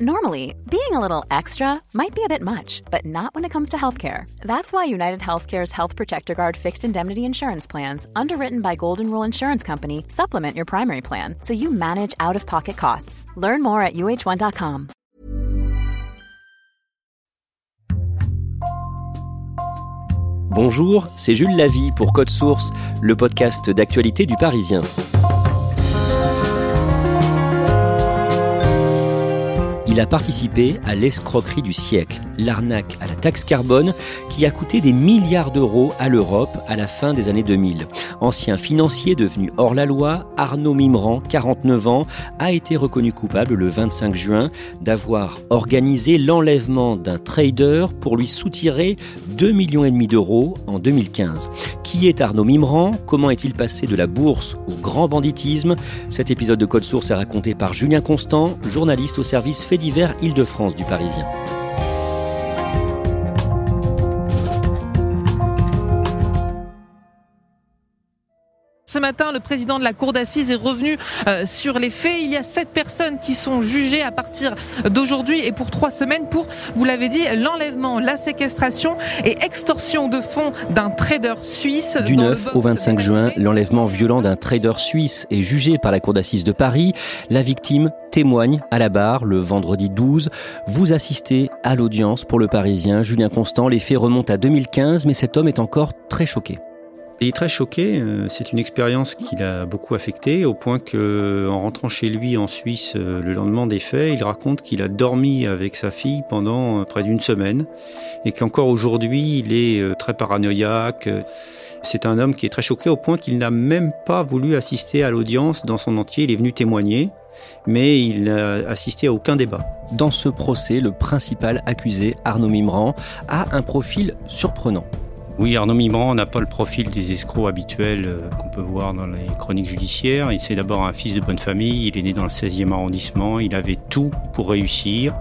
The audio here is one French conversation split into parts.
Normally, being a little extra might be a bit much, but not when it comes to healthcare. That's why United Healthcare's Health Protector Guard fixed indemnity insurance plans, underwritten by Golden Rule Insurance Company, supplement your primary plan so you manage out of pocket costs. Learn more at uh1.com. Bonjour, c'est Jules Lavie pour Code Source, le podcast d'actualité du Parisien. Il a participé à l'escroquerie du siècle, l'arnaque à la taxe carbone qui a coûté des milliards d'euros à l'Europe à la fin des années 2000. Ancien financier devenu hors la loi, Arnaud Mimran, 49 ans, a été reconnu coupable le 25 juin d'avoir organisé l'enlèvement d'un trader pour lui soutirer 2,5 millions et demi d'euros en 2015. Qui est Arnaud Mimran? Comment est-il passé de la bourse au grand banditisme? Cet épisode de Code Source est raconté par Julien Constant, journaliste au service fait divers Île-de-France du Parisien. Ce matin, le président de la Cour d'assises est revenu euh, sur les faits. Il y a sept personnes qui sont jugées à partir d'aujourd'hui et pour trois semaines pour, vous l'avez dit, l'enlèvement, la séquestration et extorsion de fonds d'un trader suisse. Du 9 au 25 juin, l'enlèvement violent d'un trader suisse est jugé par la Cour d'assises de Paris. La victime témoigne à la barre le vendredi 12. Vous assistez à l'audience pour le Parisien. Julien Constant, les faits remontent à 2015, mais cet homme est encore très choqué. Il est très choqué. Euh, c'est une expérience qui l'a beaucoup affecté, au point que, en rentrant chez lui en Suisse euh, le lendemain des faits, il raconte qu'il a dormi avec sa fille pendant euh, près d'une semaine et qu'encore aujourd'hui, il est très paranoïaque. C'est un homme qui est très choqué au point qu'il n'a même pas voulu assister à l'audience dans son entier. Il est venu témoigner, mais il n'a assisté à aucun débat. Dans ce procès, le principal accusé, Arnaud Mimran, a un profil surprenant. Oui, Arnaud Mimran n'a pas le profil des escrocs habituels euh, qu'on peut voir dans les chroniques judiciaires. Il c'est d'abord un fils de bonne famille, il est né dans le 16e arrondissement, il avait tout pour réussir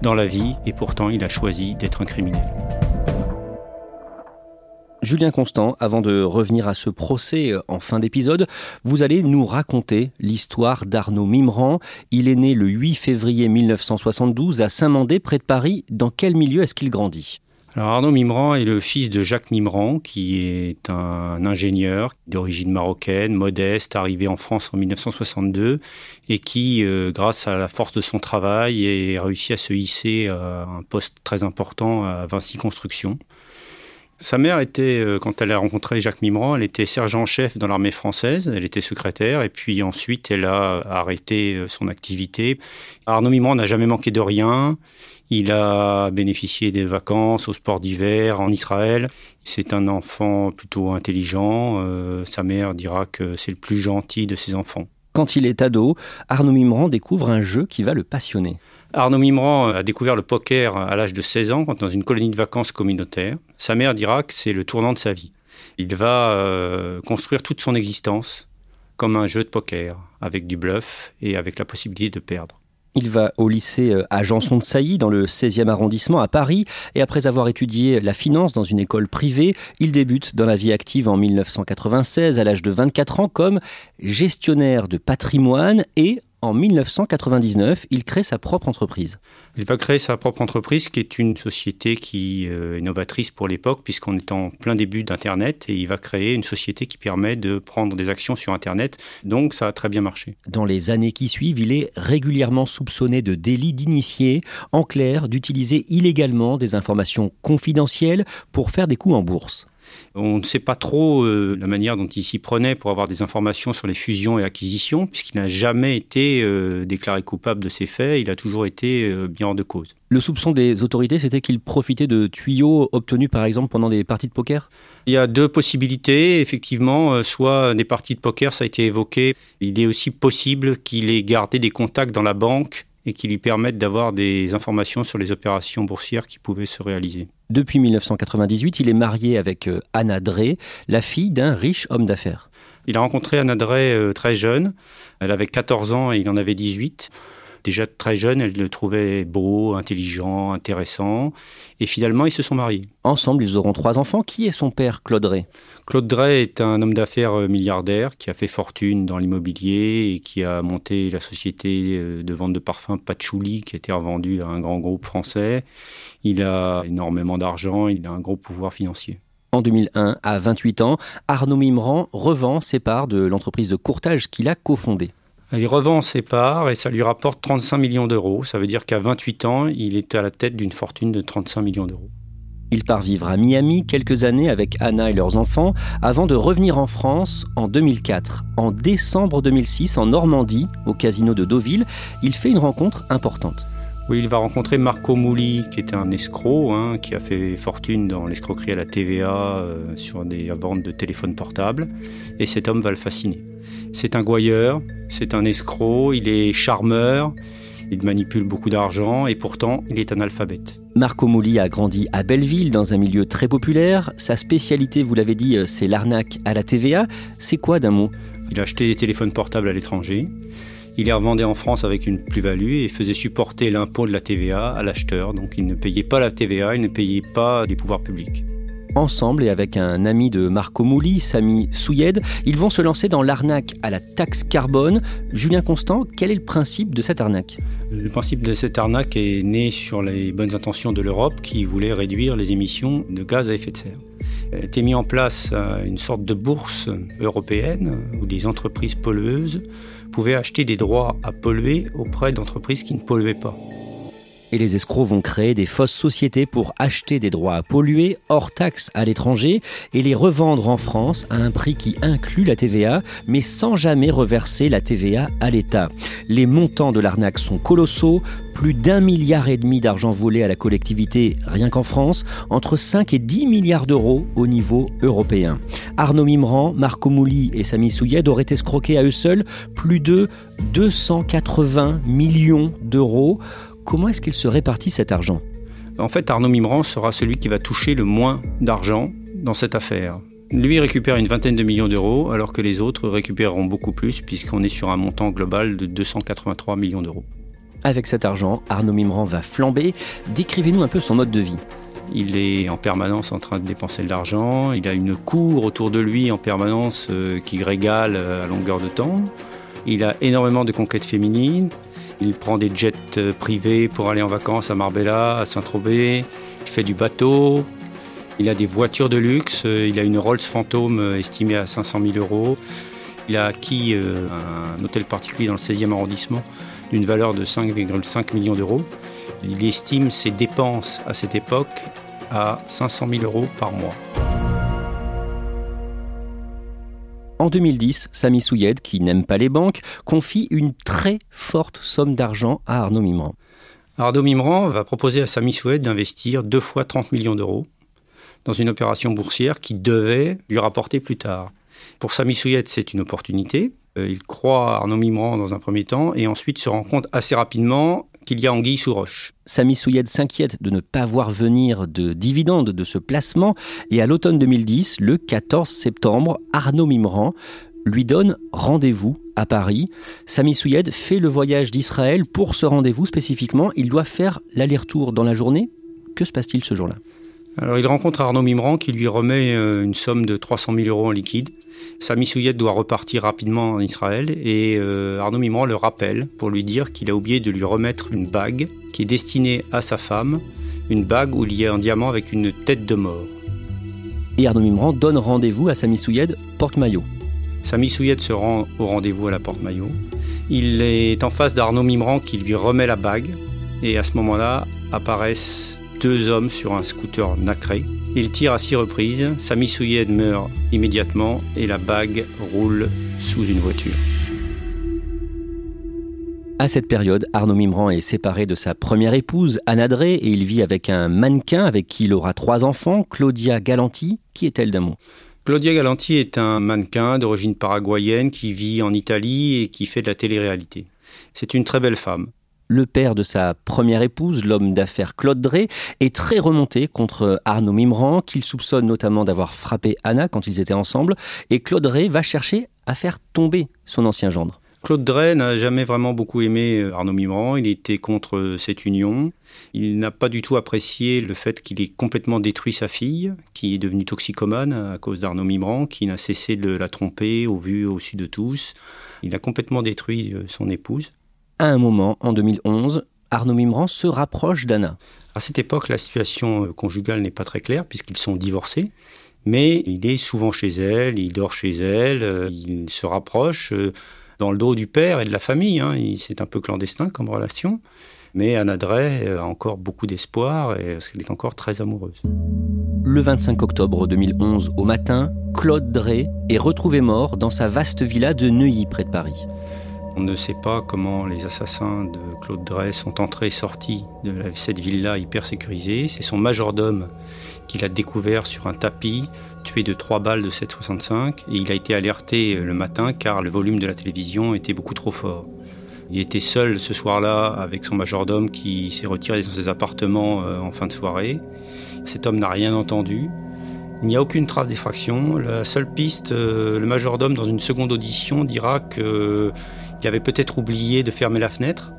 dans la vie et pourtant il a choisi d'être un criminel. Julien Constant, avant de revenir à ce procès euh, en fin d'épisode, vous allez nous raconter l'histoire d'Arnaud Mimran. Il est né le 8 février 1972 à Saint-Mandé, près de Paris. Dans quel milieu est-ce qu'il grandit? Arnaud Mimran est le fils de Jacques Mimran, qui est un ingénieur d'origine marocaine, modeste, arrivé en France en 1962, et qui, euh, grâce à la force de son travail, a réussi à se hisser à un poste très important à Vinci Construction. Sa mère était, euh, quand elle a rencontré Jacques Mimran, elle était sergent-chef dans l'armée française, elle était secrétaire, et puis ensuite elle a arrêté euh, son activité. Arnaud Mimran n'a jamais manqué de rien. Il a bénéficié des vacances au sport d'hiver en Israël. C'est un enfant plutôt intelligent. Euh, sa mère dira que c'est le plus gentil de ses enfants. Quand il est ado, Arnaud Mimran découvre un jeu qui va le passionner. Arnaud Mimran a découvert le poker à l'âge de 16 ans, dans une colonie de vacances communautaire. Sa mère dira que c'est le tournant de sa vie. Il va euh, construire toute son existence comme un jeu de poker, avec du bluff et avec la possibilité de perdre. Il va au lycée euh, à Janson de Sailly, dans le 16e arrondissement à Paris, et après avoir étudié la finance dans une école privée, il débute dans la vie active en 1996 à l'âge de 24 ans comme gestionnaire de patrimoine et en 1999, il crée sa propre entreprise. Il va créer sa propre entreprise qui est une société qui euh, est novatrice pour l'époque puisqu'on est en plein début d'Internet et il va créer une société qui permet de prendre des actions sur Internet. Donc ça a très bien marché. Dans les années qui suivent, il est régulièrement soupçonné de délit d'initié, en clair, d'utiliser illégalement des informations confidentielles pour faire des coups en bourse. On ne sait pas trop euh, la manière dont il s'y prenait pour avoir des informations sur les fusions et acquisitions, puisqu'il n'a jamais été euh, déclaré coupable de ces faits, il a toujours été bien hors de cause. Le soupçon des autorités, c'était qu'il profitait de tuyaux obtenus par exemple pendant des parties de poker? Il y a deux possibilités, effectivement, soit des parties de poker, ça a été évoqué. Il est aussi possible qu'il ait gardé des contacts dans la banque et qui lui permettent d'avoir des informations sur les opérations boursières qui pouvaient se réaliser. Depuis 1998, il est marié avec euh, Anna Drey, la fille d'un riche homme d'affaires. Il a rencontré Anna Drey euh, très jeune. Elle avait 14 ans et il en avait 18 déjà très jeune, elle le trouvait beau, intelligent, intéressant. Et finalement, ils se sont mariés. Ensemble, ils auront trois enfants. Qui est son père, Claude Drey Claude Drey est un homme d'affaires euh, milliardaire qui a fait fortune dans l'immobilier et qui a monté la société euh, de vente de parfums Patchouli, qui a été revendue à un grand groupe français. Il a énormément d'argent, il a un gros pouvoir financier. En 2001, à 28 ans, Arnaud Mimran revend ses parts de l'entreprise de courtage qu'il a cofondée. Il revend ses parts et ça lui rapporte 35 millions d'euros. Ça veut dire qu'à 28 ans, il est à la tête d'une fortune de 35 millions d'euros. Il part vivre à Miami quelques années avec Anna et leurs enfants avant de revenir en France en 2004. En décembre 2006, en Normandie, au casino de Deauville, il fait une rencontre importante. Oui, il va rencontrer Marco Mouli, qui était un escroc, hein, qui a fait fortune dans l'escroquerie à la TVA euh, sur des ventes de téléphones portables. Et cet homme va le fasciner. C'est un gouailleur, c'est un escroc, il est charmeur, il manipule beaucoup d'argent et pourtant il est analphabète. Marco Mouli a grandi à Belleville dans un milieu très populaire. Sa spécialité, vous l'avez dit, c'est l'arnaque à la TVA. C'est quoi d'un mot? Il a acheté des téléphones portables à l'étranger. Il les revendait en France avec une plus-value et faisait supporter l'impôt de la TVA à l'acheteur. Donc il ne payait pas la TVA, il ne payait pas les pouvoirs publics ensemble et avec un ami de Marco Mouli, Samy Souyed, ils vont se lancer dans l'arnaque à la taxe carbone. Julien Constant, quel est le principe de cette arnaque? Le principe de cette arnaque est né sur les bonnes intentions de l'Europe qui voulait réduire les émissions de gaz à effet de serre. Été mis en place une sorte de bourse européenne où les entreprises pollueuses pouvaient acheter des droits à polluer auprès d'entreprises qui ne polluaient pas. Et les escrocs vont créer des fausses sociétés pour acheter des droits à polluer hors taxe à l'étranger et les revendre en France à un prix qui inclut la TVA, mais sans jamais reverser la TVA à l'État. Les montants de l'arnaque sont colossaux, plus d'un milliard et demi d'argent volé à la collectivité rien qu'en France, entre 5 et 10 milliards d'euros au niveau européen. Arnaud Mimran, Marco Mouli et Samy Souyed auraient escroqué à eux seuls plus de 280 millions d'euros Comment est-ce qu'il se répartit cet argent En fait, Arnaud Mimran sera celui qui va toucher le moins d'argent dans cette affaire. Lui récupère une vingtaine de millions d'euros, alors que les autres récupéreront beaucoup plus, puisqu'on est sur un montant global de 283 millions d'euros. Avec cet argent, Arnaud Mimran va flamber. Décrivez-nous un peu son mode de vie. Il est en permanence en train de dépenser de l'argent. Il a une cour autour de lui en permanence euh, qui régale euh, à longueur de temps. Il a énormément de conquêtes féminines. Il prend des jets euh, privés pour aller en vacances à Marbella, à Saint-Tropez. Il fait du bateau. Il a des voitures de luxe. Euh, il a une Rolls Phantom euh, estimée à 500 000 euros. Il a acquis un hôtel particulier dans le 16e arrondissement d'une valeur de 5,5 millions d'euros. Il estime ses dépenses à cette époque à 500 000 euros par mois. En 2010, Samy Souyed, qui n'aime pas les banques, confie une très forte somme d'argent à Arnaud Mimran. Arnaud Mimran va proposer à Samy Souyed d'investir deux fois 30 millions d'euros dans une opération boursière qui devait lui rapporter plus tard. Pour Samy Souyed, c'est une opportunité. Euh, il croit à Arnaud Mimran dans un premier temps et ensuite se rend compte assez rapidement qu'il y a anguille sous roche. Samy Souyed s'inquiète de ne pas voir venir de dividendes de ce placement et à l'automne 2010, le 14 septembre, Arnaud Mimran lui donne rendez-vous à Paris. Samy Souyed fait le voyage d'Israël pour ce rendez-vous spécifiquement. Il doit faire l'aller-retour dans la journée. Que se passe-t-il ce jour-là? Alors il rencontre Arnaud Mimran qui lui remet euh, une somme de 300 000 euros en liquide. Sami Souyet doit repartir rapidement en Israël et euh, Arnaud Mimran le rappelle pour lui dire qu'il a oublié de lui remettre une bague qui est destinée à sa femme, une bague où il y a un diamant avec une tête de mort. Et Arnaud Mimran donne rendez-vous à Sami Souyed, porte-maillot. Sami Souyed se rend au rendez-vous à la porte-maillot. Il est en face d'Arnaud Mimran qui lui remet la bague et à ce moment-là apparaissent deux hommes sur un scooter nacré. Il tire à six reprises, Sami Souyed meurt immédiatement et la bague roule sous une voiture. À cette période, Arnaud Mimran est séparé de sa première épouse, Anna Drey, et il vit avec un mannequin avec qui il aura trois enfants, Claudia Galanti. Qui est-elle d'amour? Claudia Galanti est un mannequin d'origine paraguayenne qui vit en Italie et qui fait de la télé-réalité. C'est une très belle femme. Le père de sa première épouse, l'homme d'affaires Claude Drey, est très remonté contre Arnaud Mimran, qu'il soupçonne notamment d'avoir frappé Anna quand ils étaient ensemble, et Claude Drey va chercher à faire tomber son ancien gendre. Claude Drey n'a jamais vraiment beaucoup aimé euh, Arnaud Mimran, il était contre euh, cette union. Il n'a pas du tout apprécié le fait qu'il ait complètement détruit sa fille, qui est devenue toxicomane à cause d'Arnaud Mimran, qui n'a cessé de la tromper au vu au su de tous. Il a complètement détruit euh, son épouse. À un moment, en 2011, Arnaud Mimran se rapproche d'Anna. À cette époque, la situation conjugale n'est pas très claire puisqu'ils sont divorcés. Mais il est souvent chez elle, il dort chez elle, il se rapproche dans le dos du père et de la famille. Hein. C'est un peu clandestin comme relation. Mais Anna Drey a encore beaucoup d'espoir et parce qu'elle est encore très amoureuse. Le 25 octobre 2011, au matin, Claude Drey est retrouvé mort dans sa vaste villa de Neuilly, près de Paris. On ne sait pas comment les assassins de Claude Drey sont entrés et sortis de cette villa hyper sécurisée. C'est son majordome qu'il a découvert sur un tapis, tué de trois balles de 7,65, et il a été alerté le matin car le volume de la télévision était beaucoup trop fort. Il était seul ce soir-là avec son majordome qui s'est retiré dans ses appartements euh, en fin de soirée. Cet homme n'a rien entendu. Il n'y a aucune trace d'effraction. La seule piste, euh, le majordome, dans une seconde audition, dira qu'il avait peut-être oublié de fermer la fenêtre.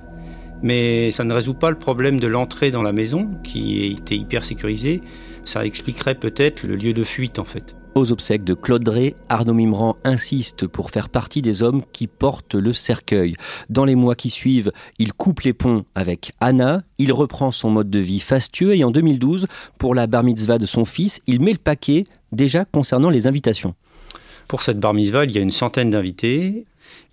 Mais ça ne résout pas le problème de l'entrée dans la maison, qui était hyper sécurisée. Ça expliquerait peut-être le lieu de fuite en fait. Aux obsèques de Claude Drey, Arnaud Mimran insiste pour faire partie des hommes qui portent le cercueil. Dans les mois qui suivent, il coupe les ponts avec Anna, il reprend son mode de vie fastueux et en 2012, pour la bar mitzvah de son fils, il met le paquet déjà concernant les invitations. Pour cette bar mitzvah, il y a une centaine d'invités.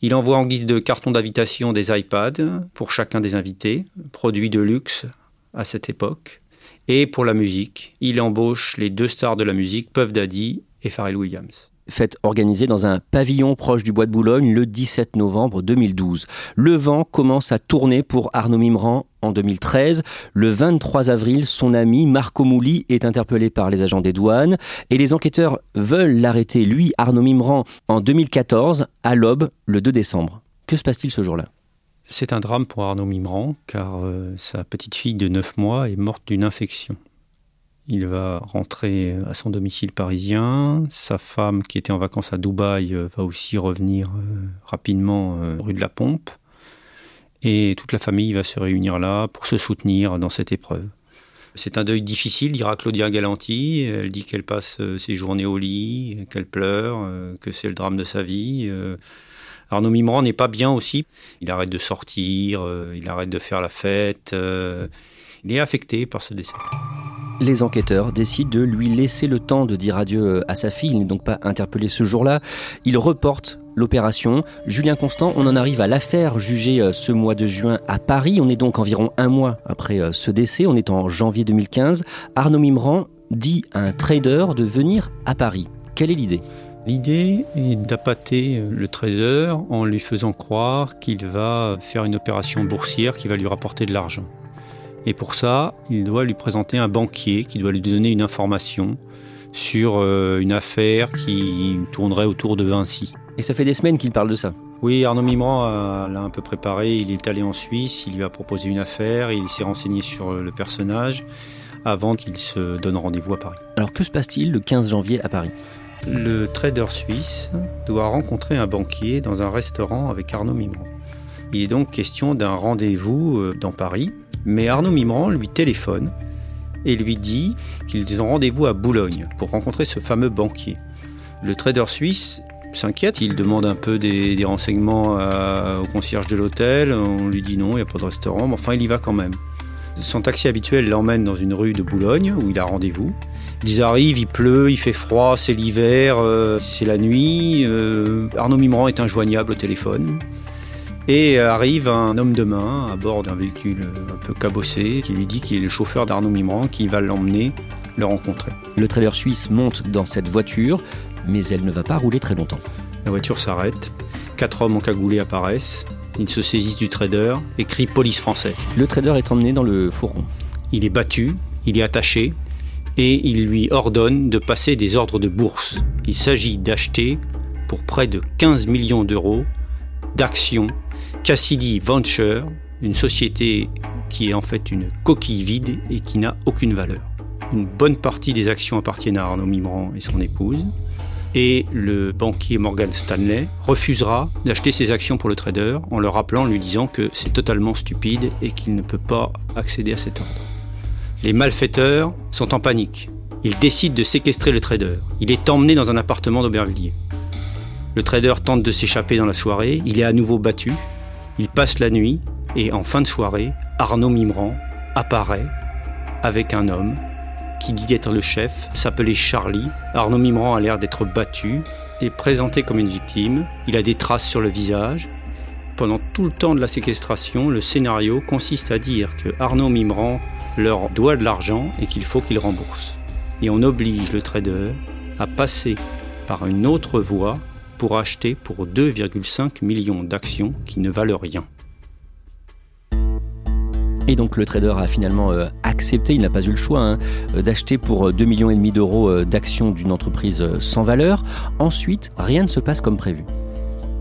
Il envoie en guise de carton d'invitation des iPads pour chacun des invités, produits de luxe à cette époque. Et pour la musique, il embauche les deux stars de la musique, Puff Daddy et Pharrell Williams fête organisée dans un pavillon proche du Bois de Boulogne le 17 novembre 2012. Le vent commence à tourner pour Arnaud Mimran en 2013. Le 23 avril, son ami Marco Mouli est interpellé par les agents des douanes et les enquêteurs veulent l'arrêter, lui, Arnaud Mimran, en 2014, à l'aube, le 2 décembre. Que se passe-t-il ce jour-là? C'est un drame pour Arnaud Mimran, car euh, sa petite fille de 9 mois est morte d'une infection. Il va rentrer à son domicile parisien. Sa femme, qui était en vacances à Dubaï, euh, va aussi revenir euh, rapidement rue de la Pompe. Et toute la famille va se réunir là pour se soutenir dans cette épreuve. C'est un deuil difficile, dira Claudia Galanti. Elle dit qu'elle passe ses journées au lit, qu'elle pleure, que c'est le drame de sa vie. Arnaud Mimran n'est pas bien aussi. Il arrête de sortir, euh, il arrête de faire la fête. Euh, il est affecté par ce décès. Les enquêteurs décident de lui laisser le temps de dire adieu euh, à sa fille. Il n'est donc pas interpellé ce jour-là. Il reporte l'opération. Julien Constant, on en arrive à l'affaire jugée ce mois de juin à Paris. On est donc environ un mois après ce décès. On est en janvier 2015. Arnaud Mimran dit à un trader de venir à Paris. Quelle est l'idée? L'idée est d'appâter le trader en lui faisant croire qu'il va faire une opération boursière qui va lui rapporter de l'argent. Et pour ça, il doit lui présenter un banquier qui doit lui donner une information sur euh, une affaire qui tournerait autour de Vinci. Et ça fait des semaines qu'il parle de ça Oui, Arnaud Mimran l'a un peu préparé. Il est allé en Suisse, il lui a proposé une affaire, il s'est renseigné sur le personnage avant qu'il se donne rendez-vous à Paris. Alors que se passe-t-il le 15 janvier à Paris? Le trader suisse doit rencontrer un banquier dans un restaurant avec Arnaud Mimran. Il est donc question d'un rendez-vous euh, dans Paris, mais Arnaud Mimran lui téléphone et lui dit qu'ils ont rendez-vous à Boulogne pour rencontrer ce fameux banquier. Le trader suisse s'inquiète, il demande un peu des, renseignements au concierge de l'hôtel, on lui dit non, il n'y a pas de restaurant, mais enfin il y va quand même. Son taxi habituel l'emmène dans une rue de Boulogne où il a rendez-vous. Ils arrivent, il pleut, il fait froid, c'est l'hiver, euh, c'est la nuit. Euh, Arnaud Mimran est injoignable au téléphone. Et arrive un homme de main à bord d'un véhicule un peu cabossé qui lui dit qu'il est le chauffeur d'Arnaud Mimran qui va l'emmener le rencontrer. Le trader suisse monte dans cette voiture, mais elle ne va pas rouler très longtemps. La voiture s'arrête, quatre hommes en cagoulé apparaissent, ils se saisissent du trader et crient police française. Le trader est emmené dans le fourron. Il est battu, il est attaché et il lui ordonne de passer des ordres de bourse. Il s'agit d'acheter pour près de 15 millions d'euros d'actions Cassidy Venture, une société qui est en fait une coquille vide et qui n'a aucune valeur. Une bonne partie des actions appartiennent à Arnaud Mimran et son épouse. Et le banquier Morgan Stanley refusera d'acheter ses actions pour le trader en le rappelant, lui disant que c'est totalement stupide et qu'il ne peut pas accéder à cet ordre. Les malfaiteurs sont en panique. Ils décident de séquestrer le trader. Il est emmené dans un appartement d'Aubervilliers. Le trader tente de s'échapper dans la soirée. Il est à nouveau battu. Il passe la nuit et en fin de soirée, Arnaud Mimran apparaît avec un homme qui dit d'être le chef, s'appelait Charlie. Arnaud Mimran a l'air d'être battu et présenté comme une victime. Il a des traces sur le visage. Pendant tout le temps de la séquestration, le scénario consiste à dire que Arnaud Mimran leur doit de l'argent et qu'il faut qu'il rembourse. Et on oblige le trader à passer par une autre voie pour acheter pour 2,5 millions d'actions qui ne valent rien. Et donc le trader a finalement euh, accepté, il n'a pas eu le choix, hein, euh, d'acheter pour 2,5 millions et demi d'euros euh, d'actions d'une entreprise sans valeur. Ensuite, rien ne se passe comme prévu.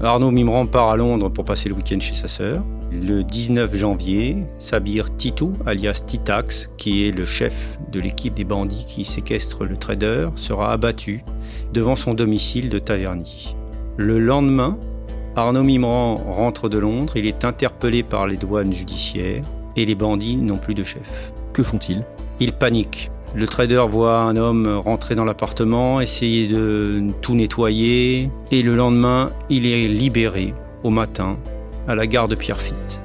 Arnaud Mimran part à Londres pour passer le week-end chez sa sœur. Le 19 janvier, Sabir Titou, alias Titax, qui est le chef de l'équipe des bandits qui séquestrent le trader, sera abattu devant son domicile de Taverny. Le lendemain, Arnaud Mimran rentre de Londres, il est interpellé par les douanes judiciaires et les bandits n'ont plus de chef. Que font-ils? Ils paniquent. Le trader voit un homme rentrer dans l'appartement, essayer de tout nettoyer, et le lendemain, il est libéré au matin à la gare de Pierrefitte.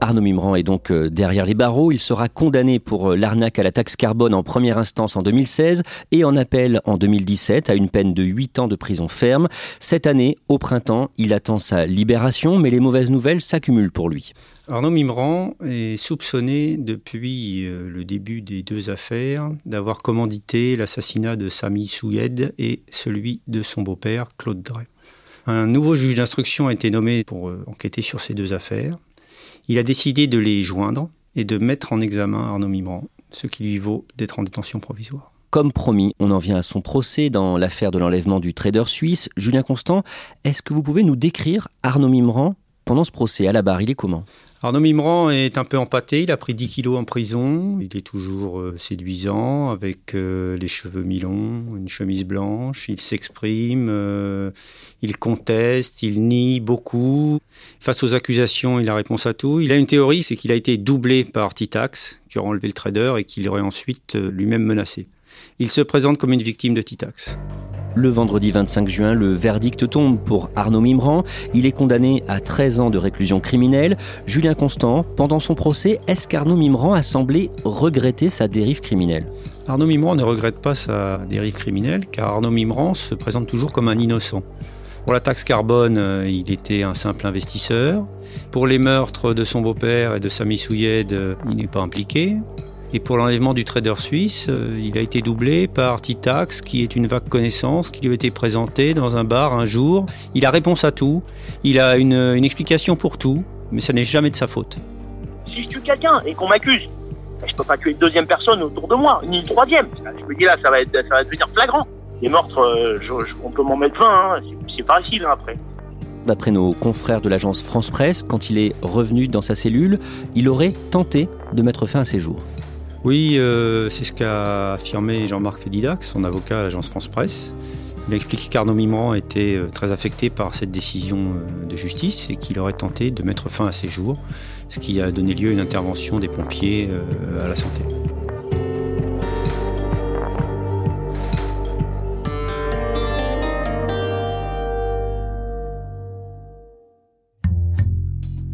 Arnaud Mimran est donc euh, derrière les barreaux. Il sera condamné pour euh, l'arnaque à la taxe carbone en première instance en 2016 et en appel en 2017 à une peine de 8 ans de prison ferme. Cette année, au printemps, il attend sa libération, mais les mauvaises nouvelles s'accumulent pour lui. Arnaud Mimran est soupçonné depuis euh, le début des deux affaires d'avoir commandité l'assassinat de Sami Souyed et celui de son beau-père Claude Drey. Un nouveau juge d'instruction a été nommé pour enquêter sur ces deux affaires. Il a décidé de les joindre et de mettre en examen Arnaud Mimran, ce qui lui vaut d'être en détention provisoire. Comme promis, on en vient à son procès dans l'affaire de l'enlèvement du trader suisse. Julien Constant, est-ce que vous pouvez nous décrire Arnaud Mimran pendant ce procès? À la barre, il est comment? Arnaud Mimran est un peu empâté, il a pris 10 kilos en prison, il est toujours euh, séduisant, avec euh, les cheveux mi-longs, une chemise blanche, il s'exprime, euh, il conteste, il nie beaucoup. Face aux accusations, il a réponse à tout. Il a une théorie, c'est qu'il a été doublé par Titax, qui aurait enlevé le trader et qu'il aurait ensuite lui-même menacé. Il se présente comme une victime de Titax. Le vendredi 25 juin, le verdict tombe pour Arnaud Mimran. Il est condamné à 13 ans de réclusion criminelle. Julien Constant, pendant son procès, est-ce qu'Arnaud Mimran a semblé regretter sa dérive criminelle? Arnaud Mimran ne regrette pas sa dérive criminelle car Arnaud Mimran se présente toujours comme un innocent. Pour la taxe carbone, euh, il était un simple investisseur. Pour les meurtres de son beau-père et de Sami Souyed, euh, il n'est pas impliqué. Et pour l'enlèvement du trader suisse, euh, il a été doublé par Titax, qui est une vague connaissance, qui lui a été présentée dans un bar un jour. Il a réponse à tout, il a une, explication pour tout, mais ça n'est jamais de sa faute. Si je tue quelqu'un et qu'on m'accuse, ben, je peux pas tuer une deuxième personne autour de moi, ni une troisième. Je me dis là, ça va, être, ça va devenir flagrant. Les meurtres, euh, on peut m'en mettre 20, hein. c'est facile hein, après. D'après nos confrères de l'agence France Presse, quand il est revenu dans sa cellule, il aurait tenté de mettre fin à ses jours. Oui, euh, c'est ce qu'a affirmé Jean-Marc Fédidac, son avocat à l'agence France Presse. Il a expliqué qu'Arnaud Mimran était euh, très affecté par cette décision euh, de justice et qu'il aurait tenté de mettre fin à ses jours, ce qui a donné lieu à une intervention des pompiers à la santé.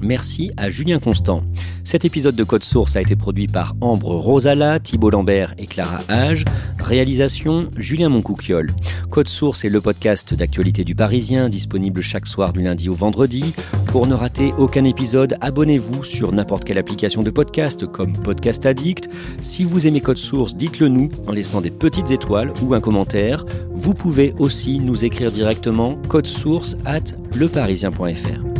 Merci à Julien Constant. Cet épisode de Code Source a été produit par Ambre Rosala, Thibault Lambert et Clara Hage. Réalisation Julien Moncouquiole. Code Source est le podcast d'actualité du Parisien, disponible chaque soir du lundi au vendredi. Pour ne rater aucun épisode, abonnez-vous sur n'importe quelle application de podcast comme Podcast Addict. Si vous aimez Code Source, dites-le nous en laissant des petites étoiles ou un commentaire. Vous pouvez aussi nous écrire directement code source at leparisien.fr.